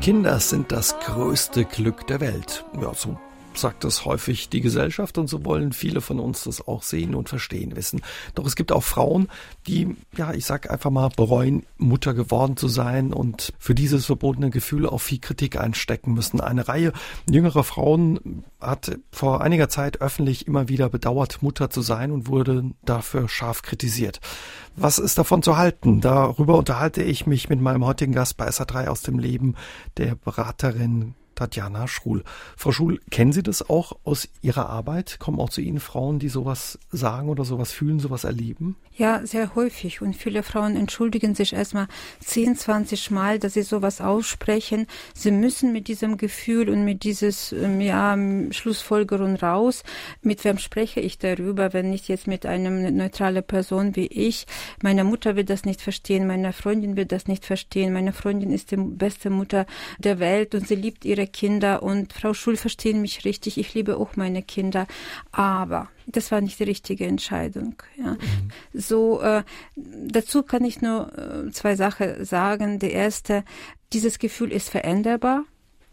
Kinder sind das größte Glück der Welt. Ja, so sagt das häufig die Gesellschaft und so wollen viele von uns das auch sehen und verstehen wissen. Doch es gibt auch Frauen, die, ja, ich sag einfach mal, bereuen, Mutter geworden zu sein und für dieses verbotene Gefühl auch viel Kritik einstecken müssen. Eine Reihe jüngerer Frauen hat vor einiger Zeit öffentlich immer wieder bedauert, Mutter zu sein und wurde dafür scharf kritisiert. Was ist davon zu halten? Darüber unterhalte ich mich mit meinem heutigen Gast bei SA3 aus dem Leben der Beraterin Tatjana Schruhl. Frau Schruhl, kennen Sie das auch aus Ihrer Arbeit? Kommen auch zu Ihnen Frauen, die sowas sagen oder sowas fühlen, sowas erleben? Ja, sehr häufig. Und viele Frauen entschuldigen sich erstmal 10, 20 Mal, dass sie sowas aussprechen. Sie müssen mit diesem Gefühl und mit dieses, ähm, ja, Schlussfolgerung raus. Mit wem spreche ich darüber, wenn nicht jetzt mit einer neutralen Person wie ich? Meine Mutter wird das nicht verstehen, meine Freundin wird das nicht verstehen. Meine Freundin ist die beste Mutter der Welt und sie liebt ihre Kinder. Und Frau Schul verstehen mich richtig. Ich liebe auch meine Kinder. Aber das war nicht die richtige Entscheidung. Ja. Mhm. So äh, dazu kann ich nur äh, zwei Sachen sagen. Die erste, dieses Gefühl ist veränderbar.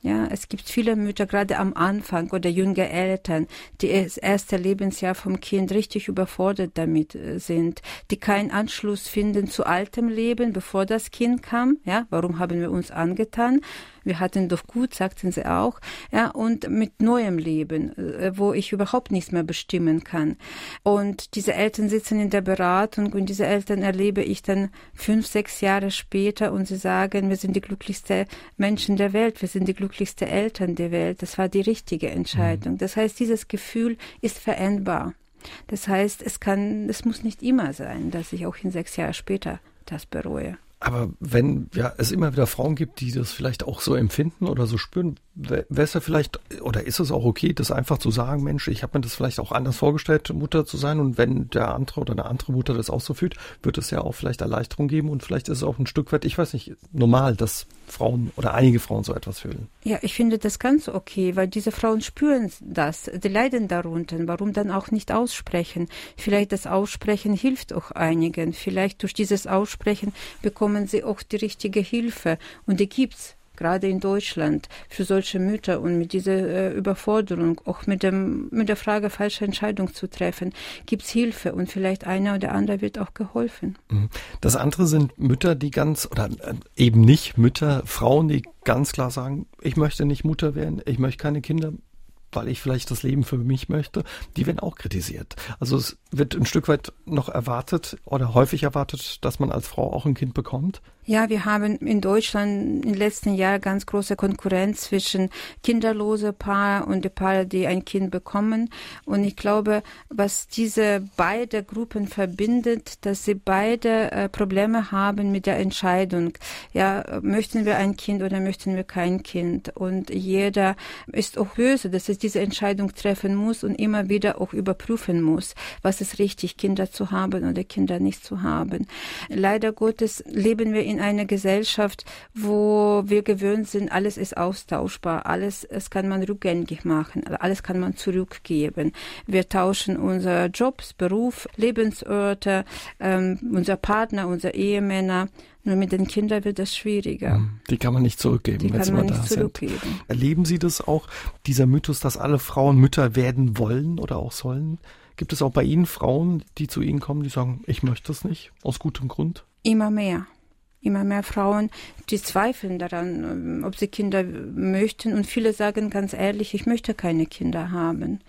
Ja, es gibt viele Mütter, gerade am Anfang oder junge Eltern, die das erste Lebensjahr vom Kind richtig überfordert damit äh, sind, die keinen Anschluss finden zu altem Leben, bevor das Kind kam. Ja, warum haben wir uns angetan? Wir hatten doch gut, sagten sie auch, ja, und mit neuem Leben, äh, wo ich überhaupt nichts mehr bestimmen kann. Und diese Eltern sitzen in der Beratung und diese Eltern erlebe ich dann fünf, sechs Jahre später und sie sagen, wir sind die glücklichste Menschen der Welt, wir sind die glücklichste Eltern der Welt. Das war die richtige Entscheidung. Mhm. Das heißt, dieses Gefühl ist veränderbar. Das heißt, es kann, es muss nicht immer sein, dass ich auch in sechs Jahre später das bereue. Aber wenn ja, es immer wieder Frauen gibt, die das vielleicht auch so empfinden oder so spüren, wäre es ja vielleicht, oder ist es auch okay, das einfach zu sagen, Mensch, ich habe mir das vielleicht auch anders vorgestellt, Mutter zu sein und wenn der andere oder eine andere Mutter das auch so fühlt, wird es ja auch vielleicht Erleichterung geben und vielleicht ist es auch ein Stück weit, ich weiß nicht, normal, dass Frauen oder einige Frauen so etwas fühlen. Ja, ich finde das ganz okay, weil diese Frauen spüren das, die leiden darunter. Warum dann auch nicht aussprechen? Vielleicht das Aussprechen hilft auch einigen. Vielleicht durch dieses Aussprechen bekommen sie auch die richtige Hilfe und die gibt's gerade in Deutschland, für solche Mütter und mit dieser äh, Überforderung, auch mit, dem, mit der Frage, falsche Entscheidung zu treffen, gibt es Hilfe und vielleicht einer oder andere wird auch geholfen. Mhm. Das andere sind Mütter, die ganz, oder äh, eben nicht Mütter, Frauen, die ganz klar sagen, ich möchte nicht Mutter werden, ich möchte keine Kinder weil ich vielleicht das Leben für mich möchte, die werden auch kritisiert. Also es wird ein Stück weit noch erwartet oder häufig erwartet, dass man als Frau auch ein Kind bekommt. Ja, wir haben in Deutschland im letzten Jahr ganz große Konkurrenz zwischen kinderlose Paar und die Paare, die ein Kind bekommen. Und ich glaube, was diese beide Gruppen verbindet, dass sie beide äh, Probleme haben mit der Entscheidung. Ja, möchten wir ein Kind oder möchten wir kein Kind? Und jeder ist auch böse, dass es diese Entscheidung treffen muss und immer wieder auch überprüfen muss, was ist richtig, Kinder zu haben oder Kinder nicht zu haben. Leider Gottes leben wir in in einer Gesellschaft, wo wir gewöhnt sind, alles ist austauschbar, alles es kann man rückgängig machen, alles kann man zurückgeben. Wir tauschen unsere Jobs, Beruf, Lebensorte, ähm, unser Partner, unsere Ehemänner. Nur mit den Kindern wird das schwieriger. Hm, die kann man nicht zurückgeben, Die wenn sie mal da zurückgeben. sind. Erleben Sie das auch, dieser Mythos, dass alle Frauen Mütter werden wollen oder auch sollen? Gibt es auch bei Ihnen Frauen, die zu Ihnen kommen, die sagen, ich möchte das nicht, aus gutem Grund? Immer mehr immer mehr Frauen, die zweifeln daran, ähm, ob sie Kinder möchten. Und viele sagen ganz ehrlich, ich möchte keine Kinder haben.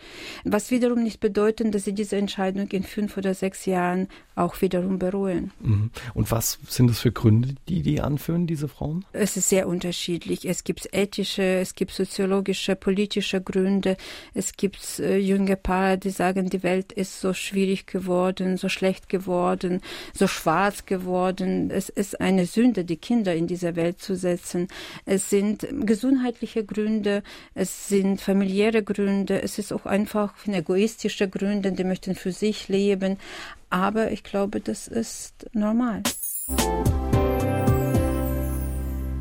Was wiederum nicht bedeutet, dass sie diese Entscheidung in fünf oder sechs Jahren auch wiederum bereuen. Mhm. Und was sind das für Gründe, die die anführen, diese Frauen? Es ist sehr unterschiedlich. Es gibt ethische, es gibt soziologische, politische Gründe. Es gibt äh, junge Paare, die sagen, die Welt ist so schwierig geworden, so schlecht geworden, so schwarz geworden. Es ist eine eine Sünde, die Kinder in dieser Welt zu setzen. Es sind gesundheitliche Gründe, es sind familiäre Gründe, es ist auch einfach egoistische Gründe, die möchten für sich leben. Aber ich glaube, das ist normal.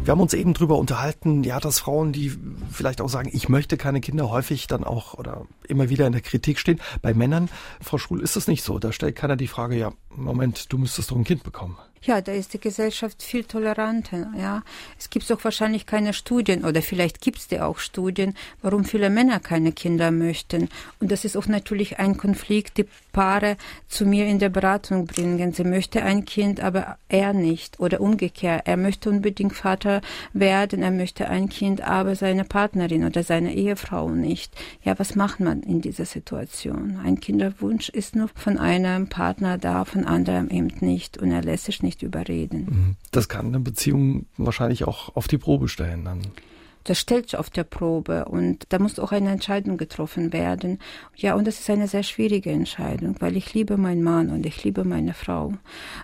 Wir haben uns eben drüber unterhalten, ja, dass Frauen, die vielleicht auch sagen, ich möchte keine Kinder, häufig dann auch oder immer wieder in der Kritik stehen. Bei Männern, Frau Schul, ist es nicht so. Da stellt keiner die Frage, ja, Moment, du müsstest doch ein Kind bekommen ja, da ist die Gesellschaft viel toleranter. Ja, es gibt auch wahrscheinlich keine Studien oder vielleicht gibt es die auch Studien, warum viele Männer keine Kinder möchten. Und das ist auch natürlich ein Konflikt, die Paare zu mir in der Beratung bringen. Sie möchte ein Kind, aber er nicht oder umgekehrt. Er möchte unbedingt Vater werden, er möchte ein Kind, aber seine Partnerin oder seine Ehefrau nicht. Ja, was macht man in dieser Situation? Ein Kinderwunsch ist nur von einem Partner da, von anderem eben nicht und er lässt sich nicht nicht überreden. Mhm. Das kann eine Beziehung wahrscheinlich auch auf die Probe stellen dann. Das stellt sich auf der Probe und da muss auch eine Entscheidung getroffen werden. Ja, und das ist eine sehr schwierige Entscheidung, weil ich liebe meinen Mann und ich liebe meine Frau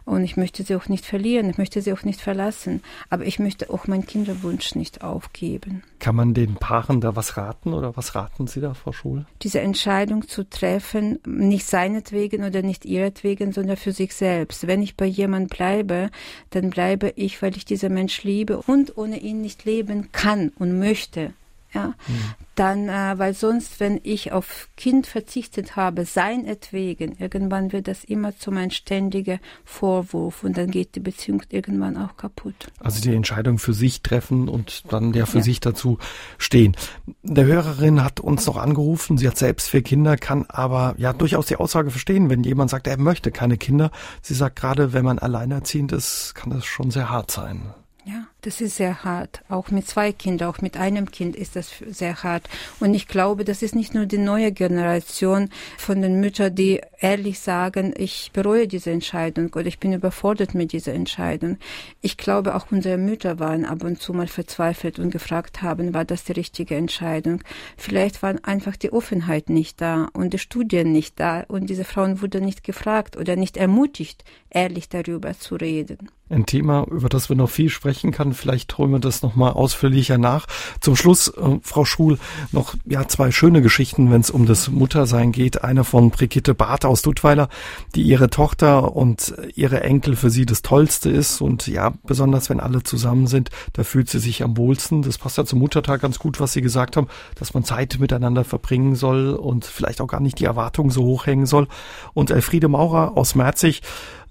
und ich möchte sie auch nicht verlieren, ich möchte sie auch nicht verlassen, aber ich möchte auch meinen Kinderwunsch nicht aufgeben. Kann man den Paaren da was raten oder was raten Sie da, Frau Schul? Diese Entscheidung zu treffen, nicht seinetwegen oder nicht ihretwegen, sondern für sich selbst. Wenn ich bei jemand bleibe, dann bleibe ich, weil ich diesen Mensch liebe und ohne ihn nicht leben kann und möchte ja, mhm. dann, äh, weil sonst, wenn ich auf Kind verzichtet habe, seinetwegen, irgendwann wird das immer zu meinem ständigen Vorwurf und dann geht die Beziehung irgendwann auch kaputt. Also die Entscheidung für sich treffen und dann ja für ja. sich dazu stehen. Der Hörerin hat uns noch angerufen, sie hat selbst vier Kinder, kann aber ja durchaus die Aussage verstehen, wenn jemand sagt, er möchte keine Kinder. Sie sagt gerade, wenn man alleinerziehend ist, kann das schon sehr hart sein. Ja, das ist sehr hart. Auch mit zwei Kindern, auch mit einem Kind ist das sehr hart. Und ich glaube, das ist nicht nur die neue Generation von den Müttern, die ehrlich sagen, ich bereue diese Entscheidung oder ich bin überfordert mit dieser Entscheidung. Ich glaube, auch unsere Mütter waren ab und zu mal verzweifelt und gefragt haben, war das die richtige Entscheidung? Vielleicht war einfach die Offenheit nicht da und die Studien nicht da und diese Frauen wurden nicht gefragt oder nicht ermutigt, ehrlich darüber zu reden. Ein Thema, über das wir noch viel sprechen kann. Vielleicht holen wir das nochmal ausführlicher nach. Zum Schluss, äh, Frau Schul, noch ja zwei schöne Geschichten, wenn es um das Muttersein geht. Eine von Brigitte Barth aus Duttweiler, die ihre Tochter und ihre Enkel für sie das Tollste ist. Und ja, besonders wenn alle zusammen sind, da fühlt sie sich am wohlsten. Das passt ja zum Muttertag ganz gut, was Sie gesagt haben, dass man Zeit miteinander verbringen soll und vielleicht auch gar nicht die Erwartungen so hoch hängen soll. Und Elfriede Maurer aus Merzig,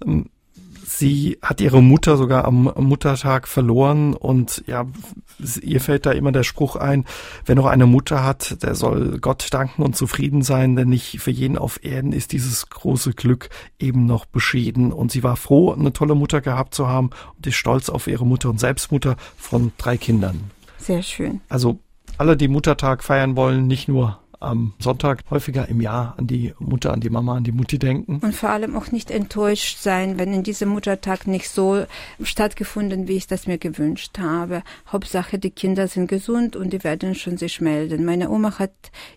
ähm, Sie hat ihre Mutter sogar am Muttertag verloren und ja, ihr fällt da immer der Spruch ein, wer noch eine Mutter hat, der soll Gott danken und zufrieden sein, denn nicht für jeden auf Erden ist dieses große Glück eben noch beschieden. Und sie war froh, eine tolle Mutter gehabt zu haben und ist stolz auf ihre Mutter und Selbstmutter von drei Kindern. Sehr schön. Also alle, die Muttertag feiern wollen, nicht nur am Sonntag häufiger im Jahr an die Mutter, an die Mama, an die Mutti denken. Und vor allem auch nicht enttäuscht sein, wenn in diesem Muttertag nicht so stattgefunden, wie ich das mir gewünscht habe. Hauptsache, die Kinder sind gesund und die werden schon sich melden. Meine Oma hat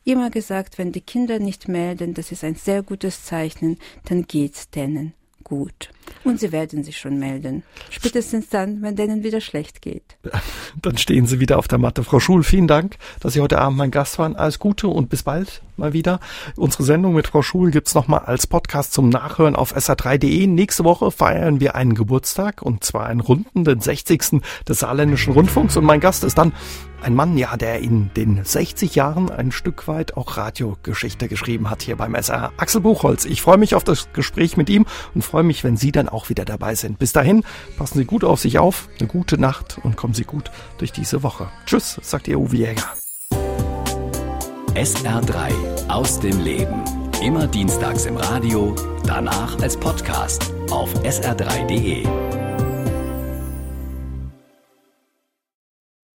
immer gesagt, wenn die Kinder nicht melden, das ist ein sehr gutes Zeichen, dann geht's denen gut. Und sie werden sich schon melden. Spätestens dann, wenn denen wieder schlecht geht. Dann stehen sie wieder auf der Matte. Frau Schul, vielen Dank, dass Sie heute Abend mein Gast waren. Alles Gute und bis bald mal wieder. Unsere Sendung mit Frau Schul gibt's nochmal als Podcast zum Nachhören auf sr3.de. Nächste Woche feiern wir einen Geburtstag und zwar einen runden, den 60. des Saarländischen Rundfunks. Und mein Gast ist dann ein Mann, ja, der in den 60 Jahren ein Stück weit auch Radiogeschichte geschrieben hat hier beim SR. Axel Buchholz. Ich freue mich auf das Gespräch mit ihm und freue mich, wenn Sie dann auch wieder dabei sind. Bis dahin, passen Sie gut auf sich auf, eine gute Nacht und kommen Sie gut durch diese Woche. Tschüss, sagt Ihr Uwe Jäger. SR3 aus dem Leben. Immer dienstags im Radio, danach als Podcast auf sr3.de.